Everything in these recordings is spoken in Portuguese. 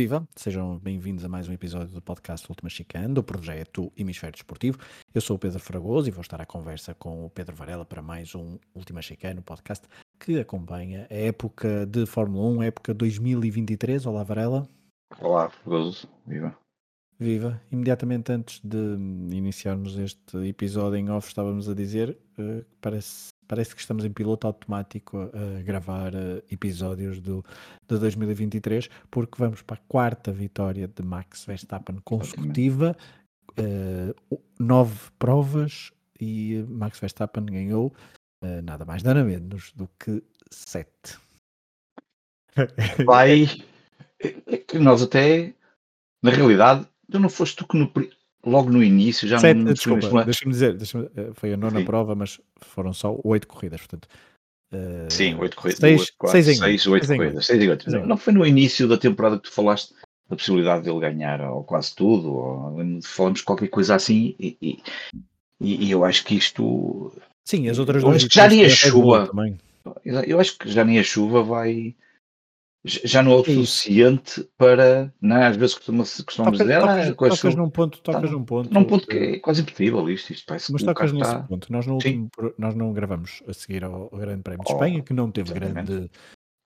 Viva, sejam bem-vindos a mais um episódio do podcast Última Chicane, do projeto Hemisfério Desportivo. Eu sou o Pedro Fragoso e vou estar à conversa com o Pedro Varela para mais um Última Chicane, podcast que acompanha a época de Fórmula 1, época 2023. Olá, Varela. Olá, Fragoso. Viva. Viva. Imediatamente antes de iniciarmos este episódio em off, estávamos a dizer, uh, parece parece que estamos em piloto automático a, gravar uh, episódios do, de 2023, porque vamos para a quarta vitória de Max Verstappen consecutiva, uh, nove provas e Max Verstappen ganhou uh, nada mais nada menos do que sete. Vai, que nós até, na realidade, não foste tu que no, logo no início já Sete, não desculpa, deixa-me dizer, deixa eh, foi a nona Sim. prova, mas foram só oito corridas, portanto. Uh, Sim, oito corridas. Seis, quatro, seis, seis, oito corridas. Seis e oito. Não, não foi no início da temporada que tu falaste da possibilidade dele ganhar ou quase tudo, ou falamos qualquer coisa assim, e, e, e eu acho que isto. Sim, as outras duas. Já nem a chuva. Eu acho que já nem a chuva vai já não é o é suficiente para, não é? às vezes costumamos, costumamos Toca, dizer, tocas, ah, tocas num ponto, tocas tá, num ponto. Num ponto que é quase impossível isto, isto parece Mas tocas nesse está... ponto. Nós, último, nós não gravamos a seguir ao, ao Grande Prémio de oh, Espanha, que não teve grande,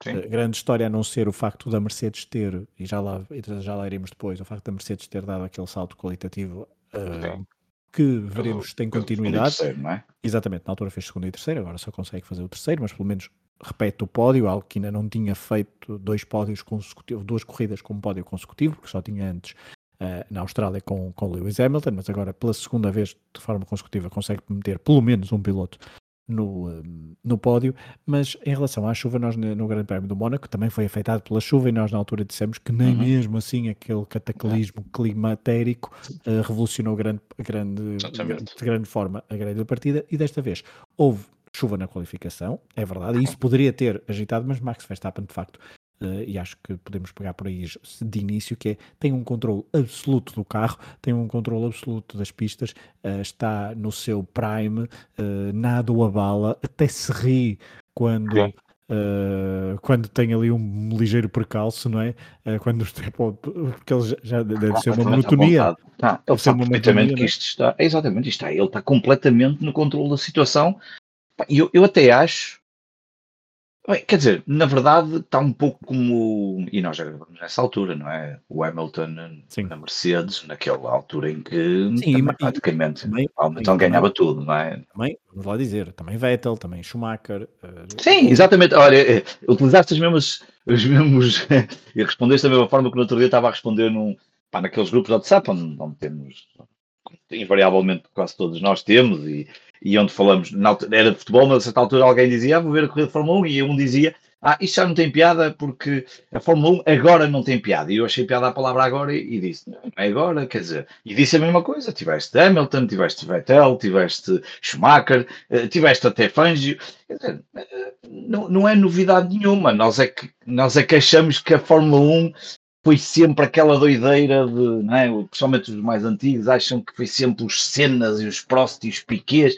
uh, grande história a não ser o facto da Mercedes ter, e já lá, já lá iremos depois, o facto da Mercedes ter dado aquele salto qualitativo uh, que veremos se tem continuidade. Terceiro, é? Exatamente, na altura fez segundo e terceiro, agora só consegue fazer o terceiro, mas pelo menos repete o pódio, algo que ainda não tinha feito dois pódios consecutivos, duas corridas com um pódio consecutivo, que só tinha antes uh, na Austrália com, com Lewis Hamilton, mas agora pela segunda vez de forma consecutiva consegue meter pelo menos um piloto no, uh, no pódio, mas em relação à chuva, nós no Grande Prémio do Mónaco também foi afetado pela chuva e nós na altura dissemos que nem uhum. mesmo assim aquele cataclismo climatérico uh, revolucionou grande, grande, de grande forma a grande partida. E desta vez houve chuva na qualificação, é verdade, e isso poderia ter agitado, mas Max Verstappen, de facto, uh, e acho que podemos pegar por aí de início, que é, tem um controle absoluto do carro, tem um controle absoluto das pistas, uh, está no seu prime, uh, nada o abala, até se ri quando... Uh, quando tem ali um ligeiro percalço, não é? Uh, quando porque ele já deve ser uma monotonia. Tá, ele sabe perfeitamente que é? isto está, exatamente, isto está, ele está completamente no controle da situação eu, eu até acho. Quer dizer, na verdade está um pouco como. E nós já gravamos nessa altura, não é? O Hamilton Sim. na Mercedes, naquela altura em que Sim, também, e, praticamente também, Hamilton ganhava também, tudo, não é? Também, vamos lá dizer, também Vettel, também Schumacher. Uh, Sim, exatamente. Olha, eh, utilizaste as mesmas, os mesmos. e respondeste da mesma forma que no outro dia estava a responder num, pá, naqueles grupos de WhatsApp onde, onde temos invariavelmente quase todos nós temos, e, e onde falamos, na, era de futebol, mas a certa altura alguém dizia, ah, vou ver a corrida de Fórmula 1, e um dizia, ah, isto já não tem piada porque a Fórmula 1 agora não tem piada. E eu achei piada a palavra agora e, e disse, não, é agora, quer dizer, e disse a mesma coisa, tiveste Hamilton, tiveste Vettel, tiveste Schumacher, eh, tiveste até Fangio, quer dizer, eh, não, não é novidade nenhuma, nós é, que, nós é que achamos que a Fórmula 1 foi sempre aquela doideira de, não é? principalmente os mais antigos, acham que foi sempre os Cenas e os Prost e os Piquets,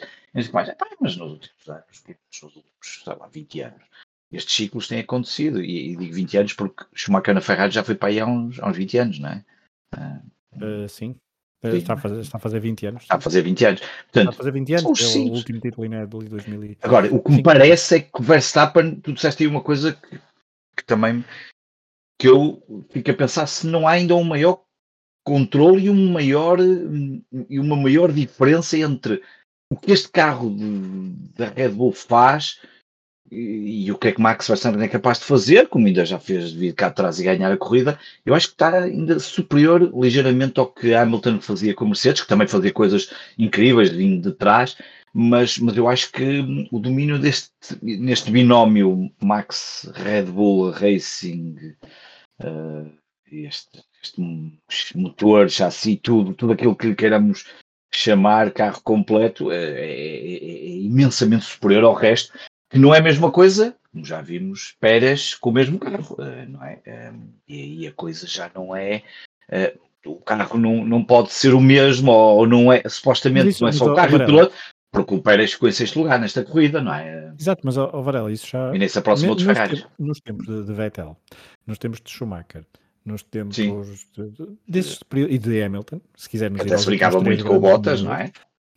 mas, mas nos últimos anos, tipo, nos últimos, sei lá, 20 anos, estes ciclos têm acontecido, e, e digo 20 anos porque Schumacher na Ferrari já foi para aí há uns, há uns 20 anos, não é? Uh, sim. Está, a fazer, está a fazer 20 anos. Está a fazer 20 anos. Portanto, está a fazer 20 anos, é o último título ainda é de 2000. Agora, o que me parece é que o Verstappen, tu disseste aí uma coisa que, que também que eu fico a pensar se não há ainda um maior controle e, um maior, e uma maior diferença entre o que este carro da Red Bull faz e, e, o que é que Max Verstappen é capaz de fazer, como ainda já fez de vir cá atrás e ganhar a corrida, eu acho que está ainda superior ligeiramente ao que Hamilton fazia com Mercedes, que também fazia coisas incríveis vindo de trás, mas, mas eu acho que o domínio deste, neste binómio Max Red Bull Racing uh, este, este motor, chassi, tudo, tudo aquilo que queiramos chamar carro completo é, é, é, imensamente superior ao resto, que não é a mesma coisa, como já vimos, Pérez com o mesmo carro, uh, não é? E aí a coisa já não é. Uh, o carro não, não pode ser o mesmo, ou não é, supostamente, isso, não é só o carro e o piloto, porque o Pérez ficou em sexto lugar nesta corrida, não é? Exato, mas o Varela, isso já. E nem se aproximou dos Ferrari. Nos tempos de, de Vettel, nos tempos de Schumacher, nos tempos de, desses, e de Hamilton, se quisermos Até se brincava muito com o Bottas, não é?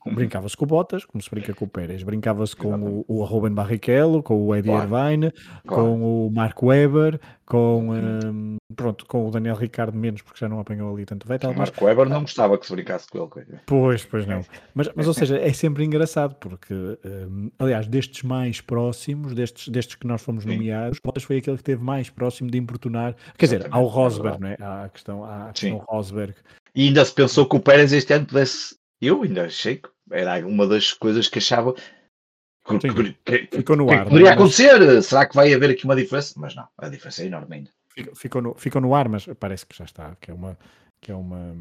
Brincava-se com o Bottas, como se brinca com o Pérez. Brincava-se com o, o Ruben Barrichello, com o Eddie claro. Irvine, claro. com o Mark Webber, com, um, pronto, com o Daniel Ricardo menos, porque já não apanhou ali tanto Vettel. Mas Mark Webber não gostava que se brincasse com ele. Pois, pois não. Mas, mas ou seja, é sempre engraçado, porque, um, aliás, destes mais próximos, destes, destes que nós fomos Sim. nomeados, Bottas foi aquele que esteve mais próximo de importunar. Quer dizer, ao é Rosberg, não é? Há a questão, há a questão Rosberg. E ainda se pensou que o Pérez este ano pudesse eu ainda achei que era uma das coisas que achava que, que, que, ficou no ar. Poderia acontecer, será que vai haver aqui uma diferença? Mas não, a diferença é enorme ainda. Ficou no, ficou no ar, mas parece que já está, que é uma. Que é uma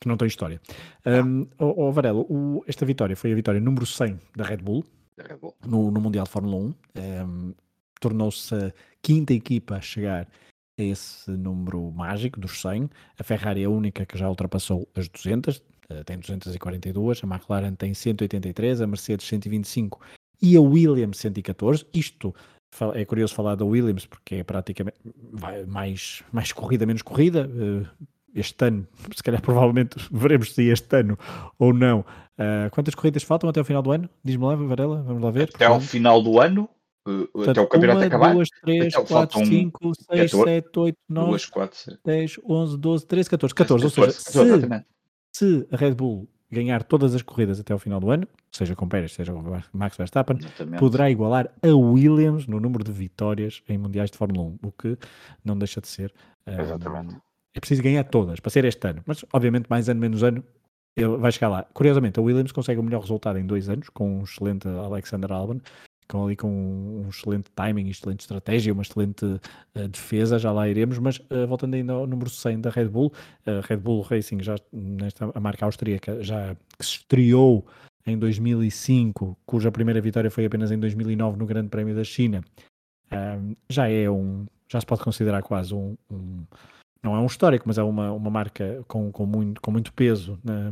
que não tem história. Um, oh, oh, Varelo, o, esta vitória foi a vitória número 100 da Red Bull, Red Bull. No, no, Mundial de Fórmula 1. Um, Tornou-se a quinta equipa a chegar a esse número mágico dos 100. A Ferrari é a única que já ultrapassou as 200, eh, tem 242, a McLaren tem 183, a Mercedes 125 e a Williams 114. Isto é curioso falar da Williams porque é praticamente mais, mais corrida, menos corrida. Eh, este ano, se calhar provavelmente veremos se este ano ou não. Uh, quantas corridas faltam até ao final do ano? Diz-me lá, Varela, vamos lá ver. Até ao final do ano? Portanto, até o campeonato uma, acabar? 2, 3, 4, 5, 6, 7, 8, 9, 2, 4, 10, 11, 12, 13, 14. 14, 14 ou seja, 14, se, se a Red Bull ganhar todas as corridas até ao final do ano, seja com Pérez, seja com Max Verstappen, Exatamente. poderá igualar a Williams no número de vitórias em mundiais de Fórmula 1, o que não deixa de ser. Exatamente. Um, é preciso ganhar todas para ser este ano, mas obviamente mais ano menos ano ele vai chegar lá. Curiosamente, a Williams consegue o melhor resultado em dois anos com um excelente Alexander Albon com ali com um excelente timing, excelente estratégia, uma excelente uh, defesa, já lá iremos, mas uh, voltando ainda ao número 100 da Red Bull, uh, Red Bull Racing já nesta a marca austríaca já que se estreou em 2005, cuja primeira vitória foi apenas em 2009 no Grande Prémio da China, já é um, já se pode considerar quase um, um não é um histórico, mas é uma, uma marca com, com, muito, com muito peso na,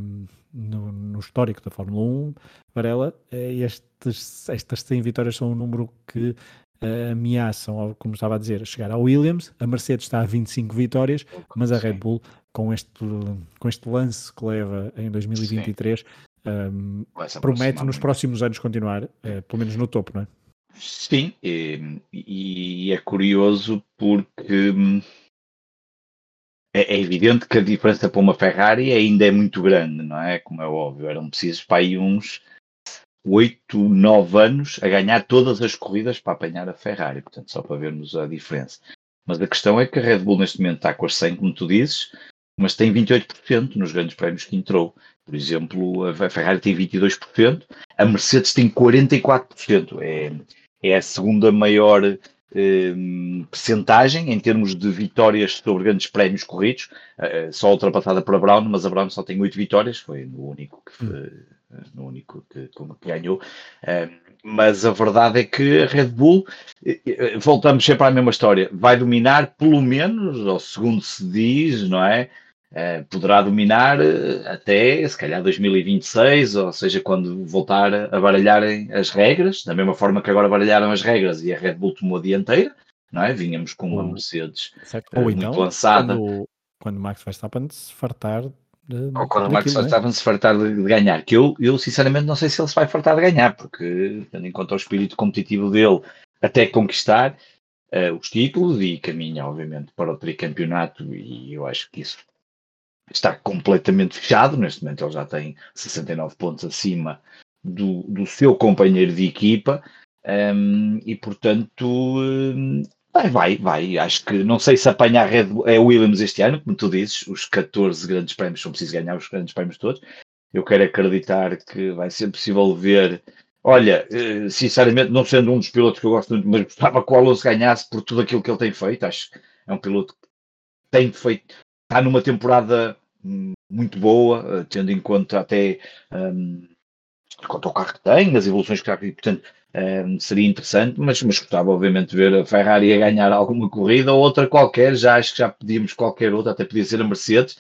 no, no, histórico da Fórmula 1. Varela, eh, estes, estas 100 vitórias são um número que uh, ameaçam, como estava a dizer, chegar ao Williams. A Mercedes está a 25 vitórias, mas a Red Bull, com este, com este lance que leva em 2023, um, promete nos próximos anos continuar, uh, pelo menos no topo, não é? Sim, e, e é curioso porque hum, é, é, evidente que a diferença para uma Ferrari ainda é muito grande, não é? Como é óbvio, eram precisos para aí uns 8, 9 anos a ganhar todas as corridas para apanhar a Ferrari, portanto, só para vermos a diferença. Mas a questão é que a Red Bull neste momento está com as 100, como tu dizes, mas tem 28% nos grandes prémios que entrou. Por exemplo, a Ferrari tem 22%, a Mercedes tem 44%. É, é a segunda maior percentagem em termos de vitórias sobre grandes prémios corridos, uh, só ultrapassada por a Brown, mas a Brown só tem oito vitórias, foi no único que, foi, no único que, que ganhou. Uh, mas a verdade é que a Red Bull, voltamos sempre à mesma história, vai dominar pelo menos, ou segundo se diz, não é? Uh, poderá dominar uh, até se calhar 2026, ou seja, quando voltar a baralharem as regras, da mesma forma que agora baralharam as regras e a Red Bull tomou a dianteira, não é? Vínhamos com uma Mercedes uh, muito então, lançada. Quando, quando Max Verstappen se fartar de, ou quando o Max é? Verstappen se fartar de, de, ganhar, que eu, eu sinceramente não sei se ele se vai fartar de ganhar, porque tendo em conta o espírito competitivo dele até conquistar os títulos e caminha obviamente para o tricampeonato e eu acho que isso está completamente fechado. Neste momento ele já tem 69 pontos acima do, do seu companheiro de equipa um, e, portanto, um, vai, vai, vai. Acho que não sei se apanhar Red é Williams este ano, como tu dizes, os 14 grandes prémios são precisos ganhar os grandes prémios todos. Eu quero acreditar que vai ser possível ver. Olha, eh, sinceramente, não sendo um dos pilotos que eu gosto muito, mas gostava que o Alonso ganhasse por tudo aquilo que ele tem feito. Acho que é um piloto que tem feito, está numa temporada hum, muito boa, eh, tendo em conta até um, quanto ao carro que tem, as evoluções que está aqui, portanto, um, seria interessante, mas, mas gostava obviamente de ver a Ferrari a ganhar alguma corrida ou outra qualquer, já acho que já pedíamos qualquer outra, até podia ser a Mercedes,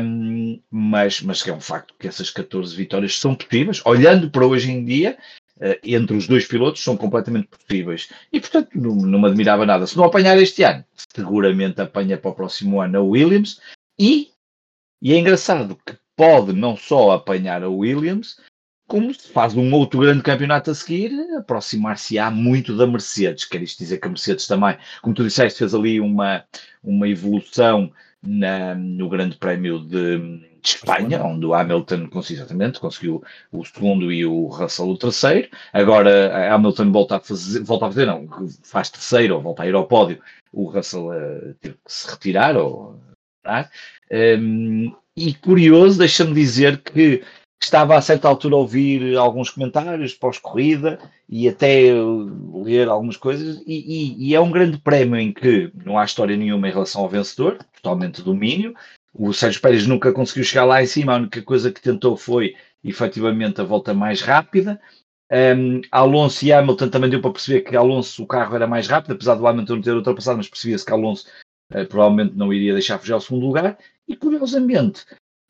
um, mas, mas é um facto que essas 14 vitórias são possíveis, olhando para hoje em dia, entre os dois pilotos são completamente possíveis. E, portanto, não, não me admirava nada. Se não apanhar este ano, seguramente apanha para o próximo ano a Williams. E, e é engraçado que pode não só apanhar a Williams, como se faz um outro grande campeonato a seguir, aproximar-se-á muito da Mercedes. Quer isto dizer que a Mercedes também, como tu disseste, fez ali uma, uma evolução na, no Grande Prémio de, de Espanha, onde o Hamilton exatamente, conseguiu o segundo e o Russell o terceiro. Agora Hamilton volta a fazer, volta a fazer, não, faz terceiro ou volta a ir ao pódio. O Russell uh, teve que se retirar ou um, e curioso, deixa-me dizer que estava a certa altura a ouvir alguns comentários pós-corrida e até ler algumas coisas, e, e, e, é um grande prémio em que não há história nenhuma em relação ao vencedor, totalmente domínio. O Sérgio Pérez nunca conseguiu chegar lá em cima, a única coisa que tentou foi efetivamente a volta mais rápida. Um, Alonso e Hamilton também deu para perceber que Alonso o carro era mais rápido, apesar do Hamilton não ter ultrapassado, mas percebia-se que Alonso uh, provavelmente não iria deixar fugir ao segundo lugar. E curiosamente,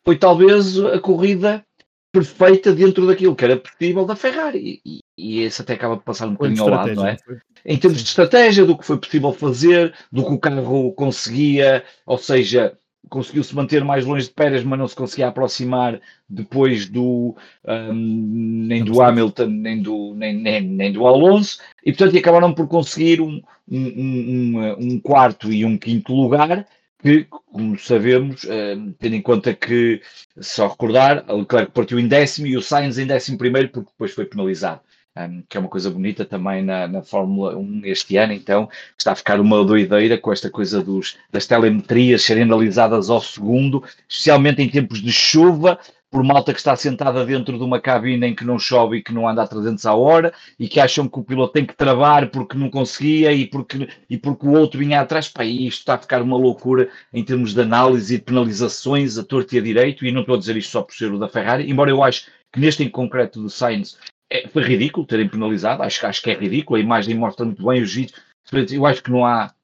foi talvez a corrida perfeita dentro daquilo que era possível da Ferrari. E, e esse até acaba de passar um bocadinho ao lado, não é? Em termos de estratégia, do que foi possível fazer, do que o carro conseguia, ou seja, conseguiu-se manter mais longe de Pérez, mas não se conseguia aproximar depois do um, nem do Hamilton, nem do, nem, nem, nem, do Alonso, e portanto acabaram por conseguir um, um, um, um quarto e um quinto lugar que, como sabemos, eh, tendo em conta que, só recordar, o Leclerc partiu em décimo e o Sainz em décimo primeiro, porque depois foi penalizado. Um, que é uma coisa bonita também na, na, Fórmula 1 este ano, então está a ficar uma doideira com esta coisa dos, das telemetrias serem analisadas ao segundo, especialmente em tempos de chuva, por malta que está sentada dentro de uma cabine em que não chove e que não anda a 300 a hora e que acham que o piloto tem que travar porque não conseguia e porque, e porque o outro vinha atrás. Pá, isto está a ficar uma loucura em termos de análise e de penalizações a torto e a direito. E não estou a dizer isto só por ser o da Ferrari, embora eu acho que neste em concreto do Sainz é, foi ridículo terem penalizado. Acho, acho que é ridículo. A imagem mostra muito bem os vídeos. Eu acho que não há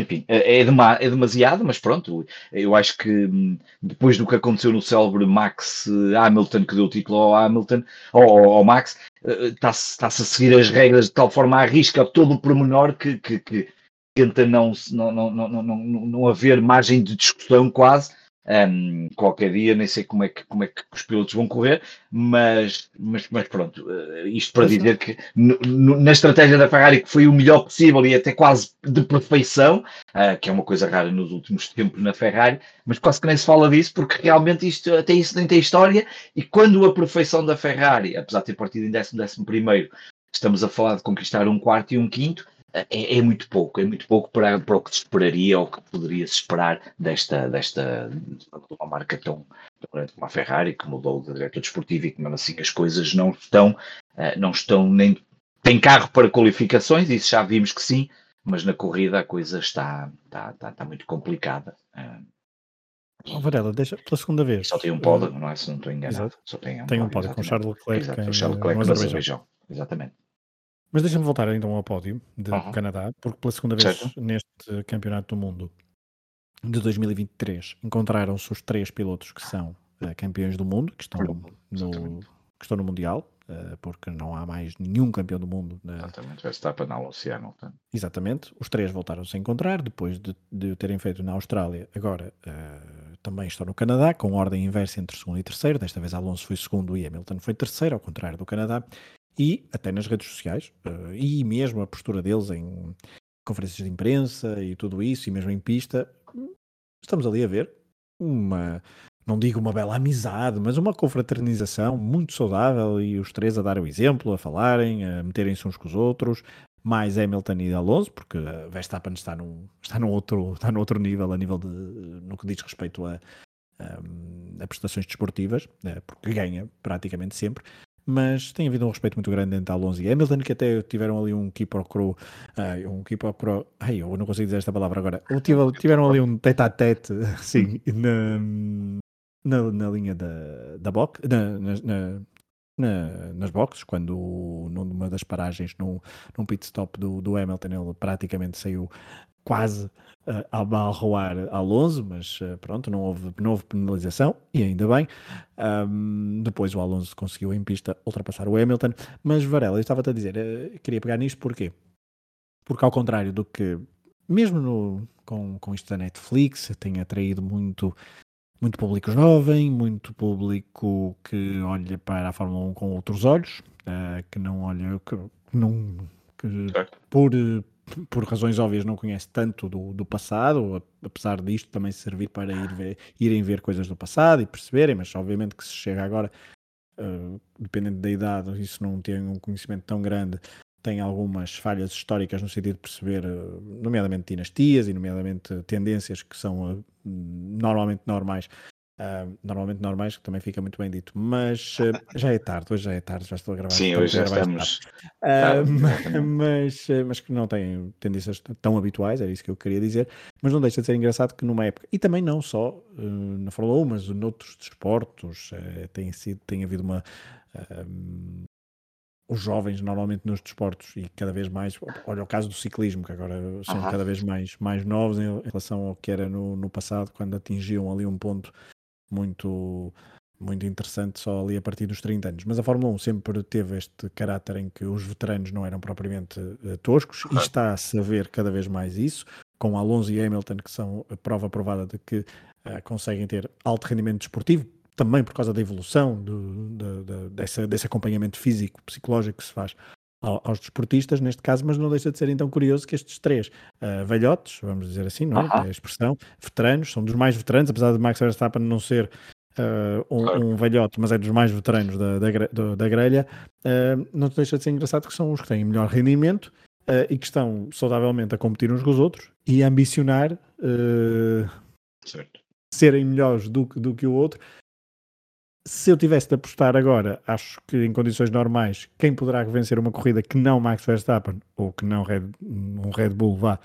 enfim, é, é, é, demasiado, mas pronto, eu acho que hum, depois do que aconteceu no célebre Max Hamilton, que deu o título ao Hamilton, ao, ao Max, está-se está a seguir as regras de tal forma a risca todo o pormenor que, que, que tenta não, não, não, não, não, não haver margem de discussão quase, um, qualquer dia, nem sei como é, que, como é que os pilotos vão correr, mas, mas, mas pronto, uh, isto para dizer que no, no, na estratégia da Ferrari que foi o melhor possível e até quase de perfeição, uh, que é uma coisa rara nos últimos tempos na Ferrari, mas quase que nem se fala disso porque realmente isto até isso nem tem história e quando a perfeição da Ferrari, apesar de ter partido em décimo, décimo primeiro, estamos a falar de conquistar um quarto e um quinto, é, é, muito pouco, é muito pouco para, para o que se esperaria ou que poderia se esperar desta, desta uma marca tão, tão grande como a Ferrari, que mudou de diretor desportivo e que mesmo assim as coisas não estão, uh, não estão nem. Tem carro para qualificações, isso já vimos que sim, mas na corrida a coisa está, está, está, está muito complicada. Uh, Oh, Varela, deixa pela segunda vez. Só tem um pódio, não é? Se não estou enganado. Só tem um, tem um pódio com Charles Leclerc. Exato, em, Charles Leclerc no Azerbaijão. Exatamente. Mas deixa-me voltar então ao pódio de uhum. Canadá, porque pela segunda vez certo. neste Campeonato do Mundo de 2023 encontraram-se os três pilotos que são uh, campeões do mundo, que estão, no, que estão no Mundial, uh, porque não há mais nenhum campeão do mundo. Na... Exatamente, Verstappen, Alonso Hamilton. Exatamente, os três voltaram-se a encontrar depois de, de terem feito na Austrália. Agora uh, também estão no Canadá, com ordem inversa entre segundo e terceiro. Desta vez Alonso foi segundo e Hamilton foi terceiro, ao contrário do Canadá e até nas redes sociais, uh, e mesmo a postura deles em conferências de imprensa e tudo isso, e mesmo em pista, estamos ali a ver uma, não digo uma bela amizade, mas uma confraternização muito saudável e os três a dar o exemplo, a falarem, a meterem-se uns com os outros, mais Hamilton e Alonso, porque Verstappen está num, está num, outro, está num outro nível, a nível de, no que diz respeito a, a, a prestações desportivas, eh, porque ganha praticamente sempre, mas tem havido um respeito muito grande entre Alonso e Hamilton, que até tiveram ali um keep or crow, uh, um keep or crow, ai, eu não consigo dizer esta palavra agora, tiveram ali um tete a tete, sim, na, na, na, linha da, da box, na, na, na, nas boxes, quando numa das paragens, num, num pit stop do, do Hamilton, ele praticamente saiu quase a abalroar Alonso, mas pronto, não houve, não houve penalização e ainda bem. Um, depois o Alonso conseguiu em pista ultrapassar o Hamilton, mas Varela, eu estava-te a dizer, queria pegar nisto porquê? Porque ao contrário do que, mesmo no, com, com isto da Netflix, tem atraído muito muito público jovem, muito público que olha para a Fórmula 1 com outros olhos, uh, que não olha, que, não, que por, por razões óbvias não conhece tanto do, do passado, apesar disto também servir para ir ver, irem ver coisas do passado e perceberem, mas obviamente que se chega agora, uh, dependendo da idade, isso não tem um conhecimento tão grande, tem algumas falhas históricas no sentido de perceber, eh, nomeadamente dinastias e nomeadamente tendências que são uh, normalmente normais. Uh, normalmente normais, que também fica muito bem dito, mas uh, já é tarde, hoje já é tarde, já estou a gravar. Sim, hoje já estamos. mas, mas que não têm tendências tão habituais, era isso que eu queria dizer, mas não deixa de ser engraçado que numa época, e também não só na Fórmula 1, mas noutros desportos, tem, sido, tem havido uma os jovens normalmente nos desportos e cada vez mais, olha o caso do ciclismo, que agora são cada vez mais, mais novos em relação ao que era no, no passado, quando atingiam ali um ponto muito, muito interessante só ali a partir dos 30 anos. Mas a Fórmula 1 sempre teve este caráter em que os veteranos não eram propriamente uh, toscos e está a saber cada vez mais isso, com Alonso e Hamilton, que são a prova provada de que uh, conseguem ter alto rendimento desportivo, também por causa da evolução do, do, do, dessa, desse acompanhamento físico, psicológico que se faz aos desportistas, neste caso, mas não deixa de ser então curioso que estes três uh, velhotes, vamos dizer assim, não é? Uh -huh. é a expressão, veteranos, são dos mais veteranos, apesar de Max Verstappen não ser uh, um, um, velhote, mas é dos mais veteranos da, da, da grelha, uh, não deixa de ser engraçado que são os que têm melhor rendimento e que estão saudavelmente a competir uns com os outros e a ambicionar serem melhores do, do que o outro se eu tivesse de apostar agora, acho que em condições normais, quem poderá vencer uma corrida que não Max Verstappen ou que não Red, um Red Bull vá,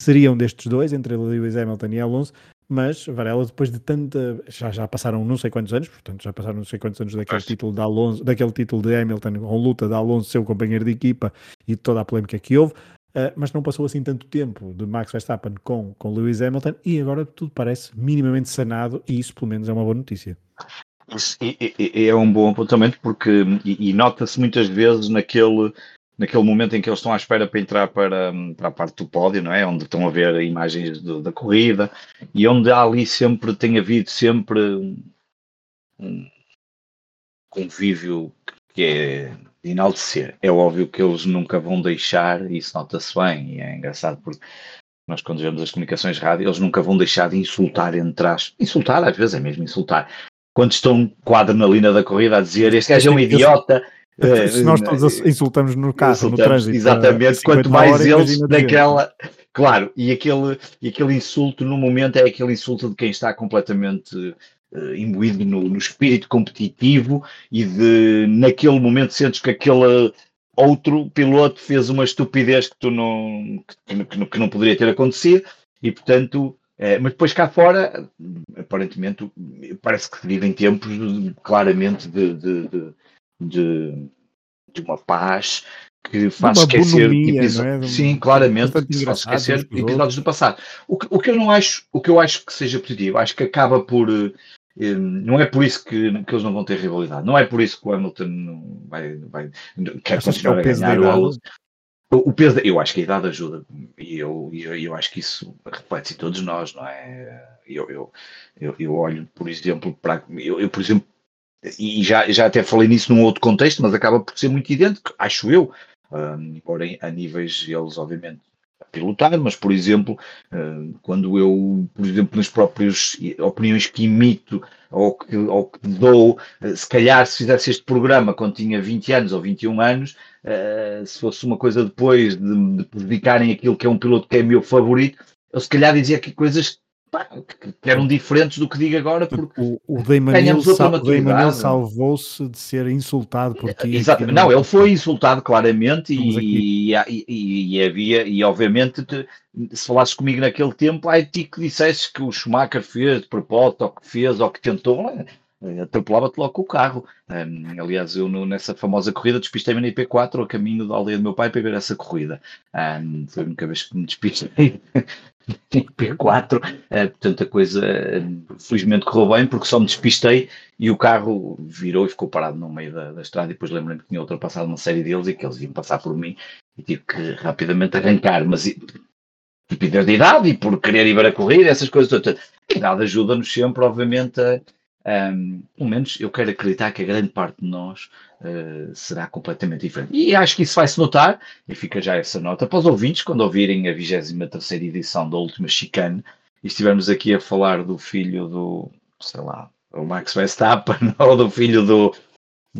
seriam destes dois, entre Lewis Hamilton e Alonso, mas Varela, depois de tanta. Já, já passaram não sei quantos anos, portanto, já passaram não sei quantos anos daquele título de Alonso, daquele título de Hamilton, com luta de Alonso, seu companheiro de equipa e toda a polémica que houve. Uh, mas não passou assim tanto tempo de Max Verstappen com, com Lewis Hamilton e agora tudo parece minimamente sanado e isso pelo menos é uma boa notícia. É, um bom apontamento porque e, e nota-se muitas vezes naquele naquele momento em que eles estão à espera para entrar para, para a parte do pódio, não é? Onde estão a ver imagens do, da corrida e onde há ali sempre, tem havido sempre um convívio que é de enaltecer. É óbvio que eles nunca vão deixar, e isso nota-se bem, e é engraçado porque nós quando vemos as comunicações rádio, eles nunca vão deixar de insultar entre as... Insultar, às vezes é mesmo insultar, quando estão com a adrenalina da corrida a dizer este gajo é um idiota. Se nós todos insultamos no carro, insultamos, no trânsito. Exatamente, quanto mais eles daquela. Claro, e aquele, e aquele insulto no momento é aquele insulto de quem está completamente uh, imbuído no, no, espírito competitivo e de naquele momento sentes que aquele outro piloto fez uma estupidez que tu não que, que, que não poderia ter acontecido e portanto é, mas depois cá fora, aparentemente, parece que vivem tempos claramente de, de, de, de, uma paz que faz esquecer episódios. É? Sim, claramente, faz esquecer episódios do passado. O que, o que eu não acho, o que eu acho que seja positivo, acho que acaba por. Eh, não é por isso que, que eles não vão ter rivalidade, não é por isso que o Hamilton vai, vai, quer continuar a ganhar. O, o peso, eu acho que a idade ajuda e eu, eu, eu acho que isso reflete-se em todos nós, não é? Eu, eu, eu, eu olho, por exemplo, para. Eu, eu, por exemplo, e já, já até falei nisso num outro contexto, mas acaba por ser muito idêntico, acho eu, um, embora a níveis eles, obviamente, a pilotar, mas, por exemplo, um, quando eu, por exemplo, nas próprias opiniões que imito ou que, ou que dou, se calhar se fizesse este programa quando tinha 20 anos ou 21 anos, uh, se fosse uma coisa depois de, de prejudicarem aquilo que é um piloto que é meu favorito, eu se calhar dizia aqui coisas pá, que eram diferentes do que digo agora, porque o, o Damon sal, salvou-se de ser insultado por ti. Exatamente, não, ele foi insultado claramente e, e, e, e, havia, e obviamente, te, se falasses comigo naquele tempo, aí ti que dissesse que o Schumacher fez de propósito, ou que fez, ou que tentou, atropelava-te logo com o carro. Um, aliás, eu no, nessa famosa corrida despistei-me na IP4 a caminho da aldeia do meu pai para ver essa corrida. Um, foi a única vez que me despistei IP4, uh, portanto a coisa uh, felizmente correu bem porque só me despistei e o carro virou e ficou parado no meio da, da estrada e depois lembro-me que tinha ultrapassado uma série deles e que eles iam passar por mim e tive que rapidamente arrancar, mas estupidez de idade e por querer ir ver a corrida, essas coisas todas. A idade ajuda-nos sempre, obviamente, a, um, pelo menos eu quero acreditar que a grande parte de nós uh, será completamente diferente. E acho que isso vai se notar, e fica já essa nota para os ouvintes, quando ouvirem a 23 edição da última Chicane, e estivermos aqui a falar do filho do, sei lá, o Max Verstappen, ou do filho do,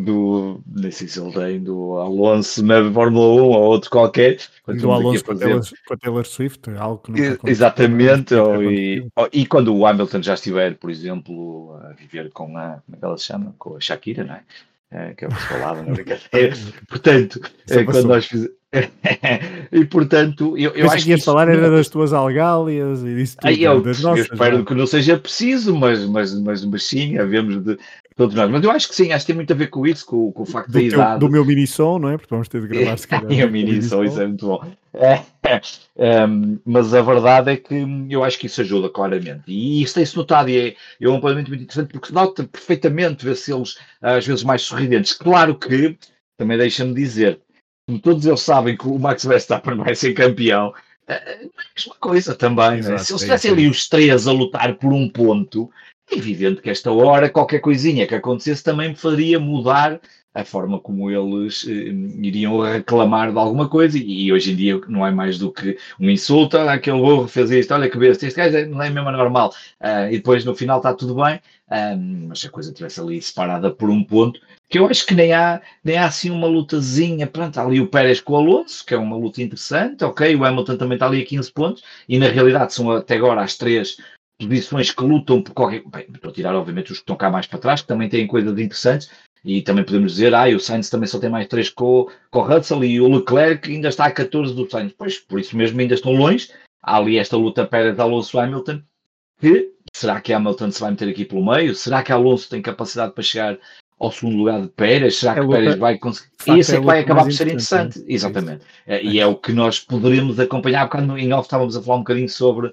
do, nem sei se ele tem, do Alonso na Fórmula 1 ou outro qualquer. Do Alonso com, Taylor, com a Taylor Swift, algo que nunca Exatamente, ou, e, e, quando o Hamilton já estiver, por exemplo, a viver com a, como é que ela se chama? Com a Shakira, não é? é que é o que se falava na brincadeira. Portanto, é, quando nós fizemos. e portanto, eu, eu acho que. falar era das tuas algálias e disso tudo. Aí eu, eu espero não? que não seja preciso, mas, mas, mas, mas sim, havemos de, todos nós. Mas eu acho que sim, acho que tem muito a ver com isso, com, com o facto do da teu, idade. Do meu mini som, não é? Porque vamos ter de gravar se calhar. o mini som, isso é muito bom. É, é, mas a verdade é que eu acho que isso ajuda claramente. E isso tem-se notado e é, é um apontamento muito interessante porque se nota perfeitamente ver se eles às vezes mais sorridentes. Claro que, também deixa-me dizer, como todos eles sabem que o Max Verstappen vai ser campeão, é a é mesma coisa também. Exato, né? Se eles estivessem ali os três a lutar por um ponto, é evidente que esta hora qualquer coisinha que acontecesse também me faria mudar a forma como eles eh, iriam reclamar de alguma coisa, e, hoje em dia não é mais do que um insulto, olha, aquele burro fez isto, olha que besta, este gajo não é mesmo normal, uh, e depois no final está tudo bem, uh, mas se a coisa estivesse ali separada por um ponto, que eu acho que nem há, nem há assim uma lutazinha, pronto, ali o Pérez com o Alonso, que é uma luta interessante, ok, o Hamilton também está ali a 15 pontos, e na realidade são até agora as três posições que lutam por qualquer. Bem, estou a tirar, obviamente, os que estão cá mais para trás, que também têm coisas interessantes, e também podemos dizer, ah, o Sainz também só tem mais 3 com, com o Russell e o Leclerc ainda está a 14 do Sainz. Pois, por isso mesmo ainda estão longe. Há ali esta luta Pérez Alonso Hamilton, que será que Hamilton se vai meter aqui pelo meio? Será que Alonso tem capacidade para chegar ao segundo lugar de Pérez? Será é que luta, Pérez vai conseguir? E isso é, é que vai acabar por ser interessante. Exatamente. É, e é o que nós poderemos acompanhar. Quando em off estávamos a falar um bocadinho sobre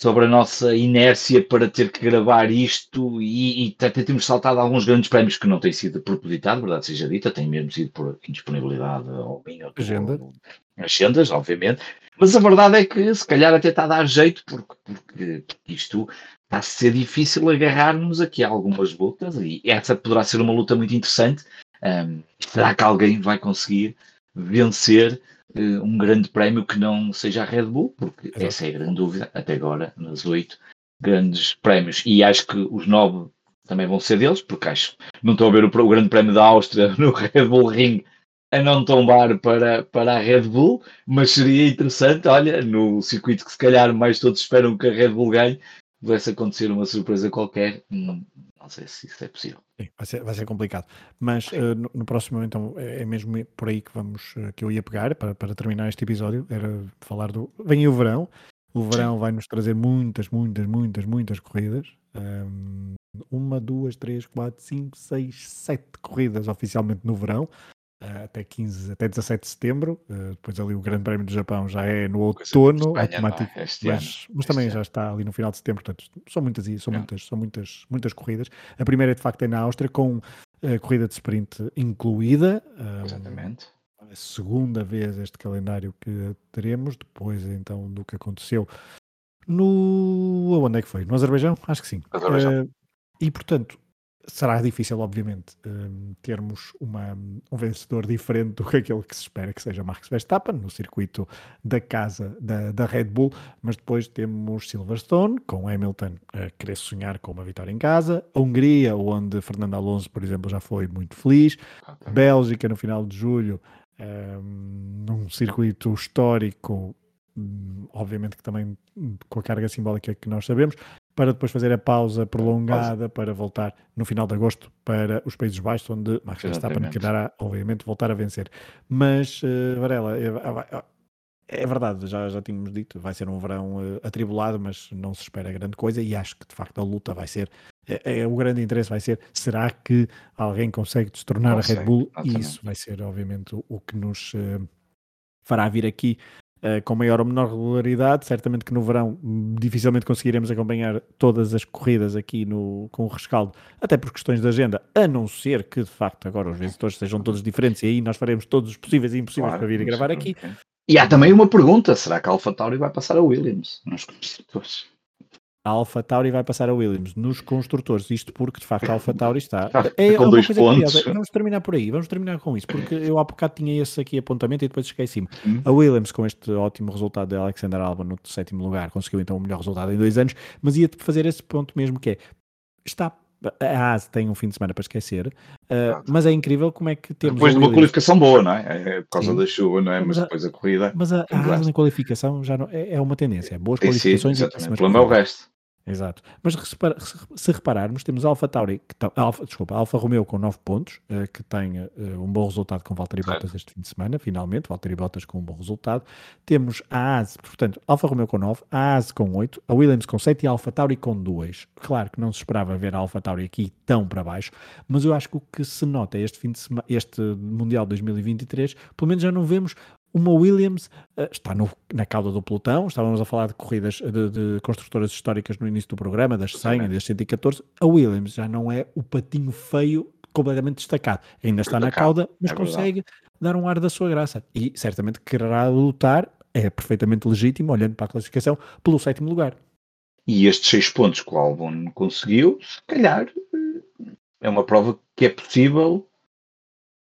sobre a nossa inércia para ter que gravar isto e, e até temos saltado alguns grandes prémios que não têm sido propositado, verdade seja dita, tem mesmo sido por indisponibilidade ou minha agenda. agendas, obviamente, mas a verdade é que se calhar até está a dar jeito porque, porque isto está a ser difícil agarrarmos aqui a algumas lutas e essa poderá ser uma luta muito interessante. Um, será que alguém vai conseguir vencer uh, um grande prémio que não seja a Red Bull, porque Exato. essa é a grande dúvida até agora nos oito grandes prémios. E acho que os nove também vão ser deles, porque acho não estou a ver o, o grande prémio da Áustria no Red Bull Ring a não tombar para, para a Red Bull, mas seria interessante, olha, no circuito que se calhar mais todos esperam que a Red Bull ganhe, pudesse acontecer uma surpresa qualquer, não, sei se isso é possível. Sim, vai, ser, vai ser complicado. Mas uh, no, no, próximo, então, é, é mesmo por aí que vamos uh, que eu ia pegar para, para terminar este episódio. Era falar do. Vem o verão. O verão vai nos trazer muitas, muitas, muitas, muitas corridas. Um, uma, duas, três, quatro, cinco, seis, sete corridas oficialmente no verão. Uh, até 15, até 17 de setembro. Uh, depois ali o Grande Prémio do Japão já é no outono, Espanha, automático, é? mas, mas também ano. já está ali no final de setembro. Portanto, são muitas, são muitas, são muitas, muitas corridas. A primeira de facto é na Áustria com a corrida de sprint incluída. Exatamente. a segunda vez este calendário que teremos depois então do que aconteceu no onde é que foi? No Azerbaijão? Acho que sim. Azerbaijão. Uh, e portanto, será difícil, obviamente, um, termos uma, um vencedor diferente do que aquele que se espera que seja Max Verstappen no circuito da casa da, da Red Bull, mas depois temos Silverstone com Hamilton a querer sonhar com uma vitória em casa, a Hungria, onde Fernando Alonso, por exemplo, já foi muito feliz, Bélgica no final de julho, um, num circuito histórico hum, obviamente que também com a carga simbólica que nós sabemos, para depois fazer a pausa prolongada para voltar no final de agosto para os Países Baixos, onde Max Verstappen quererá, obviamente, voltar a vencer. Mas, uh, Varela, é, é, é, verdade, já, já tínhamos dito, vai ser um verão uh, atribulado, mas não se espera grande coisa e acho que de facto a luta vai ser é, é, o grande interesse vai ser, será que alguém consegue destornar a Red Bull? E isso vai ser, obviamente, o, o que nos uh, fará vir aqui uh, com maior ou menor regularidade. Certamente que no verão dificilmente conseguiremos acompanhar todas as corridas aqui no, com o rescaldo, até por questões de agenda, a não ser que de facto agora os vencedores sejam todos diferentes e aí nós faremos todos os possíveis e impossíveis claro, para vir a gravar aqui. E há também uma pergunta: será que a Alpha Tauri vai passar a Williams nos construtores? A Alpha Tauri vai passar a Williams nos construtores, isto porque de facto a Alpha Tauri está. É, com dois pontos. Curiosa. Vamos terminar por aí, vamos terminar com isso, porque eu há bocado tinha esse aqui apontamento e depois esqueci-me. Hum. A Williams, com este ótimo resultado de Alexander Albon no sétimo lugar, conseguiu então o melhor resultado em dois anos, mas ia fazer esse ponto mesmo que é está a AS tem um fim de semana para esquecer, uh, mas é incrível como é que temos. Depois de uma qualificação boa, não é? É por causa Sim. da chuva, não é? Mas, mas a, depois a corrida. Mas a, a AS na qualificação já não, é, é uma tendência. Boas qualificações. Sim, exatamente. O problema é o resto. Exato. Mas se repararmos, temos Alfa Tauri, que tá, Alfa, desculpa, Alfa Romeo com 9 pontos, uh, que tem uh, um bom resultado com Valtteri Bottas este fim de semana, finalmente, Valtteri Bottas com um bom resultado. Temos a AS, portanto, Alfa Romeo com 9, a AS com 8, a Williams com 7 e a Alfa Tauri com 2. Claro que não se esperava ver a Alfa Tauri aqui tão para baixo, mas eu acho que o que se nota este fim de semana, este Mundial 2023, pelo menos já não vemos uma Williams uh, está no, na cauda do pelotão, estávamos a falar de corridas de, de construtoras históricas no início do programa, das 100 e das 114. A Williams já não é o patinho feio completamente destacado. Ainda está na cauda, mas é consegue dar um ar da sua graça. E certamente quererá lutar, é perfeitamente legítimo, olhando para a classificação, pelo sétimo lugar. E estes seis pontos que o Albon conseguiu, se calhar, eh, é uma prova que é possível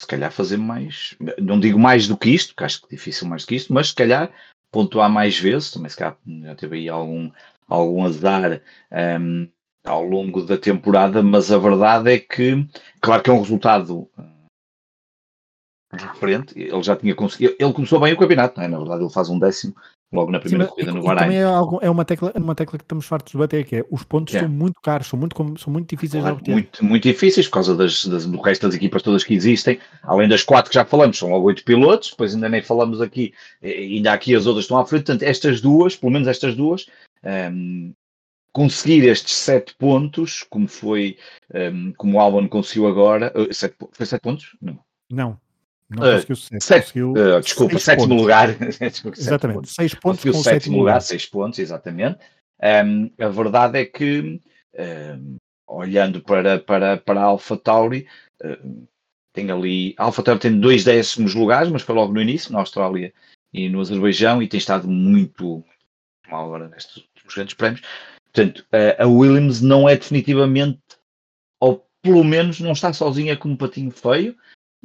se calhar fazer mais, não digo mais do que isto, porque acho que difícil mais do que isto, mas se calhar pontuar mais vezes, também se calhar já teve aí algum, algum azar um, ao longo da temporada, mas a verdade é que, claro que é um resultado diferente, ele já tinha conseguido, ele começou bem o campeonato, é? na verdade ele faz um décimo logo na primeira Sim, corrida no Bahrein. Também é, algo, é, uma tecla, uma tecla que estamos fartos de bater, que é os pontos são muito caros, são muito, são muito difíceis claro, de obter. Muito, muito difíceis por causa das, das, do resto das equipas todas que existem, além das quatro que já falamos, são logo oito pilotos, depois ainda nem falamos aqui, ainda aqui as outras estão à frente, portanto estas duas, pelo menos estas duas, um, ehm, conseguir estes sete pontos, como foi, um, ehm, como o Albon conseguiu agora, uh, sete, foi sete pontos? Não. Não, não uh, conseguiu sete. conseguiu uh, desculpa, sétimo pontos. lugar. exatamente, seis pontos conseguiu com sétimo lugar, lugar, seis pontos, exatamente. Um, a verdade é que, um, olhando para, para, para a Alpha Tauri, um, tem ali. A Alpha Tauri tem dois décimos lugares, mas foi logo no início, na Austrália e no Azerbaijão, e tem estado muito mal agora nestes últimos grandes prémios. Portanto, a Williams não é definitivamente, ou pelo menos não está sozinha como um patinho feio,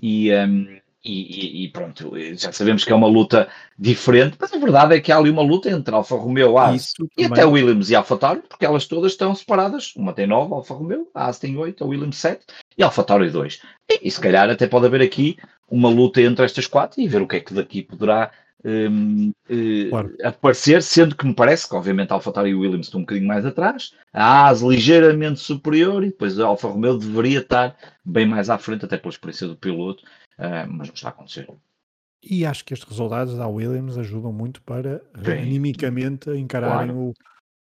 e, um, e, e, pronto, já sabemos que é uma luta diferente, mas a verdade é que há ali uma luta entre Alfa Romeo, Haas e até Williams e Alfa Tauri, porque elas todas estão separadas. Uma tem 9, Alfa Romeo, a Haas tem 8, a Williams 7 e Alfa Tauri 2. E, e, se calhar até pode haver aqui uma luta entre estas quatro e ver o que é que daqui poderá um, uh, claro. aparecer, sendo que me parece que obviamente a Alfa Tauri e o Williams estão um bocadinho mais atrás, a Haas ligeiramente superior e depois a Alfa Romeo deveria estar bem mais à frente, até pela experiência do piloto uh, mas não está a acontecer. E acho que estes resultados da Williams ajudam muito para Bem, animicamente encararem claro.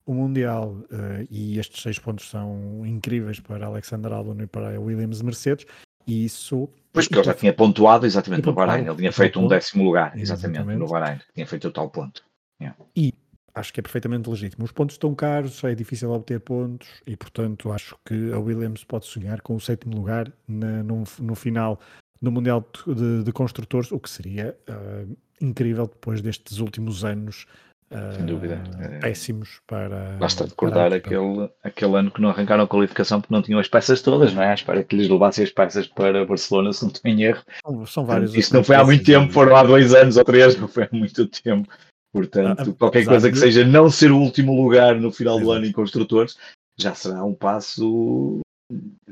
o, o Mundial. Uh, e estes seis pontos são incríveis para Alexander Albon e para a Williams Mercedes. E isso. Pois que ele já tinha pontuado exatamente no Bahrein, ele tinha feito um décimo lugar, exatamente, exatamente. no Bahrein, tinha feito o tal ponto. Yeah. E acho que é perfeitamente legítimo. Os pontos estão caros, é difícil obter pontos e, portanto, acho que a Williams pode sonhar com o sétimo lugar na, no, no final no Mundial de, de Construtores, o que seria uh, incrível depois destes últimos anos uh, Sem dúvida. péssimos para. Basta recordar para aquele, aquele ano que não arrancaram a qualificação porque não tinham as peças todas, não é? Espero que lhes levassem as peças para Barcelona, se não estou em erro. São, são vários. Isso não foi há muito tempo, foram há dois anos ou três, não foi há muito tempo. Portanto, ah, qualquer coisa que seja não ser o último lugar no final do ano em construtores já será um passo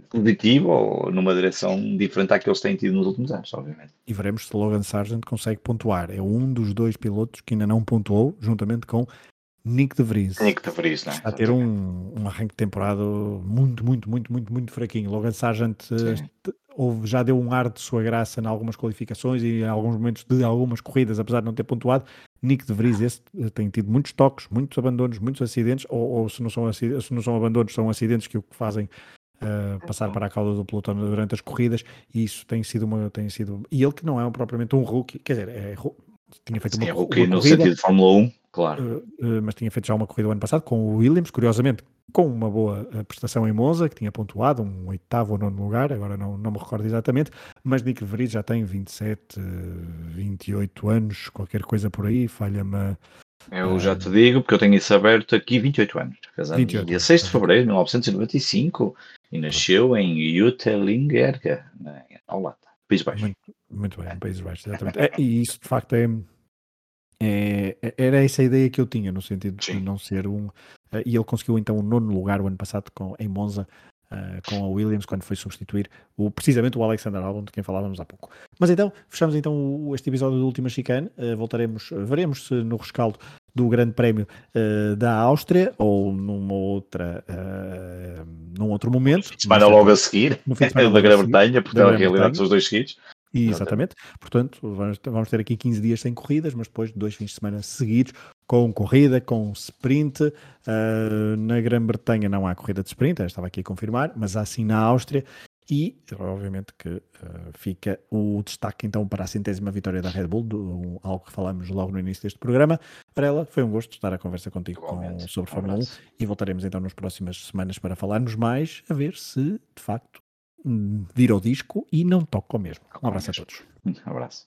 positivo ou numa direção diferente à que eles têm tido nos últimos anos, obviamente. E veremos se Logan Sargent consegue pontuar. É um dos dois pilotos que ainda não pontuou, juntamente com Nick de Vries. Nick de Vries, né? Está a ter um, um arranque de temporada muito, muito, muito, muito, muito fraquinho. Logan Sargent houve, já deu um ar de sua graça em algumas qualificações e em alguns momentos de algumas corridas, apesar de não ter pontuado. Nick de Vries esse, eh, tem tido muitos toques, muitos abandonos, muitos acidentes, ou, ou se, não são se não são abandonos, são acidentes que o que fazem uh, passar para a cauda do pelotão durante as corridas, e isso tem sido uma. Tem sido, e ele que não é propriamente um rookie, quer dizer, é, tinha feito Sim, uma, é rookie uma no corrida, sentido de Fórmula 1, claro. uh, uh, mas tinha feito já uma corrida o ano passado com o Williams, curiosamente com uma boa prestação em Monza, que tinha pontuado um oitavo ou nono lugar, agora não, não me recordo exatamente, mas Nick Vries já tem 27, 28 anos, qualquer coisa por aí, falha-me. Eu já te digo, porque eu tenho isso aberto aqui, 28 anos. Casado 28, dia 6 de fevereiro de 1995 e nasceu em Utelingerga, em Holanda, País Baixo. Muito, muito bem, País Baixo, exatamente. É, e isso de facto é, é, era essa a ideia que eu tinha, no sentido de Sim. não ser um. Uh, e ele conseguiu então o nono lugar o ano passado com, em Monza. Uh, com a Williams quando foi substituir o, precisamente o Alexander Albon de quem falávamos há pouco. Mas então, fechamos então o, este episódio do Última Chicane, uh, voltaremos, veremos se no rescaldo do Grande Prémio da Áustria ou numa outra num outro momento. Semana logo a seguir, no fim de da Grã-Bretanha, porque na realidade são os dois seguidos. Exatamente. Portanto, vamos, vamos ter aqui 15 dias sem corridas, mas depois dois fins de semana seguidos com corrida, com sprint. Uh, na Grã-Bretanha não há corrida de sprint, estava aqui a confirmar, mas há sim na Áustria. E, obviamente, que uh, fica o destaque então para a centésima vitória da Red Bull, do, um, algo que falámos logo no início deste programa. Para ela, foi um gosto estar a conversa contigo com, sobre Fórmula 1 e voltaremos então nas próximas semanas para falarmos mais, a ver se de facto hum, vira o disco e não toca o mesmo. Um abraço a todos. Um abraço.